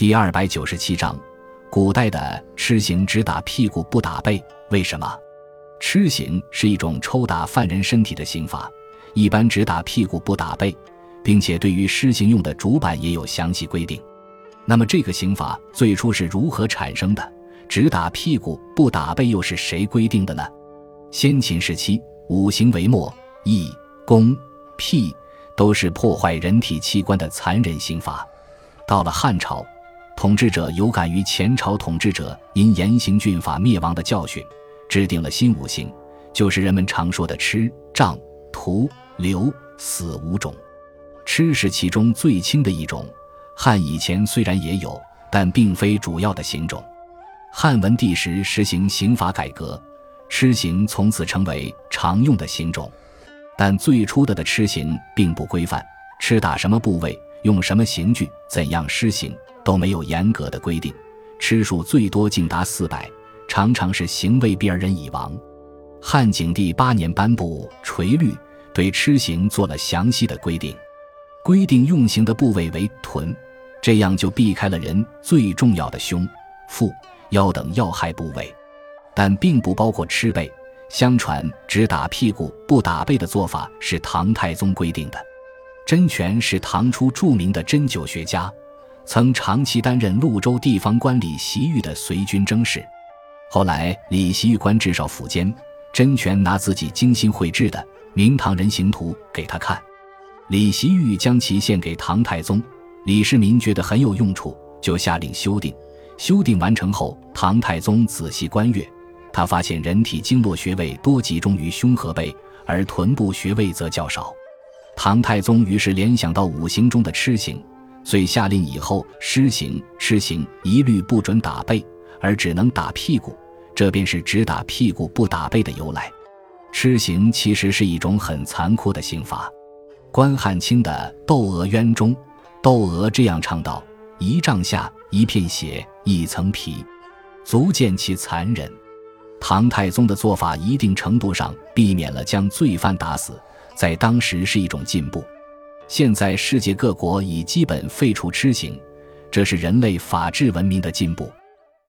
第二百九十七章，古代的笞刑只打屁股不打背，为什么？笞刑是一种抽打犯人身体的刑罚，一般只打屁股不打背，并且对于施行用的主板也有详细规定。那么这个刑罚最初是如何产生的？只打屁股不打背又是谁规定的呢？先秦时期，五行为末，义、公、辟都是破坏人体器官的残忍刑罚。到了汉朝。统治者有感于前朝统治者因严刑峻法灭亡的教训，制定了新五刑，就是人们常说的笞、杖、徒、流、死五种。笞是其中最轻的一种，汉以前虽然也有，但并非主要的刑种。汉文帝时实行刑法改革，笞刑从此成为常用的刑种。但最初的的笞刑并不规范，笞打什么部位，用什么刑具，怎样施行。都没有严格的规定，吃数最多竟达四百，常常是刑未毕而人已亡。汉景帝八年颁布《垂律》，对笞刑做了详细的规定，规定用刑的部位为臀，这样就避开了人最重要的胸、腹、腰等要害部位，但并不包括吃背。相传只打屁股不打背的做法是唐太宗规定的。真权是唐初著名的针灸学家。曾长期担任潞州地方官李袭玉的随军征事，后来李袭玉官至少府监，甄权拿自己精心绘制的《明唐人形图》给他看，李袭玉将其献给唐太宗，李世民觉得很有用处，就下令修订。修订完成后，唐太宗仔细观阅，他发现人体经络穴位多集中于胸和背，而臀部穴位则较少。唐太宗于是联想到五行中的螭形。遂下令以后施行施行一律不准打背，而只能打屁股，这便是只打屁股不打背的由来。施行其实是一种很残酷的刑罚。关汉卿的《窦娥冤》中，窦娥这样唱道：“一丈下一片血一层皮，足见其残忍。”唐太宗的做法一定程度上避免了将罪犯打死，在当时是一种进步。现在世界各国已基本废除痴刑，这是人类法治文明的进步。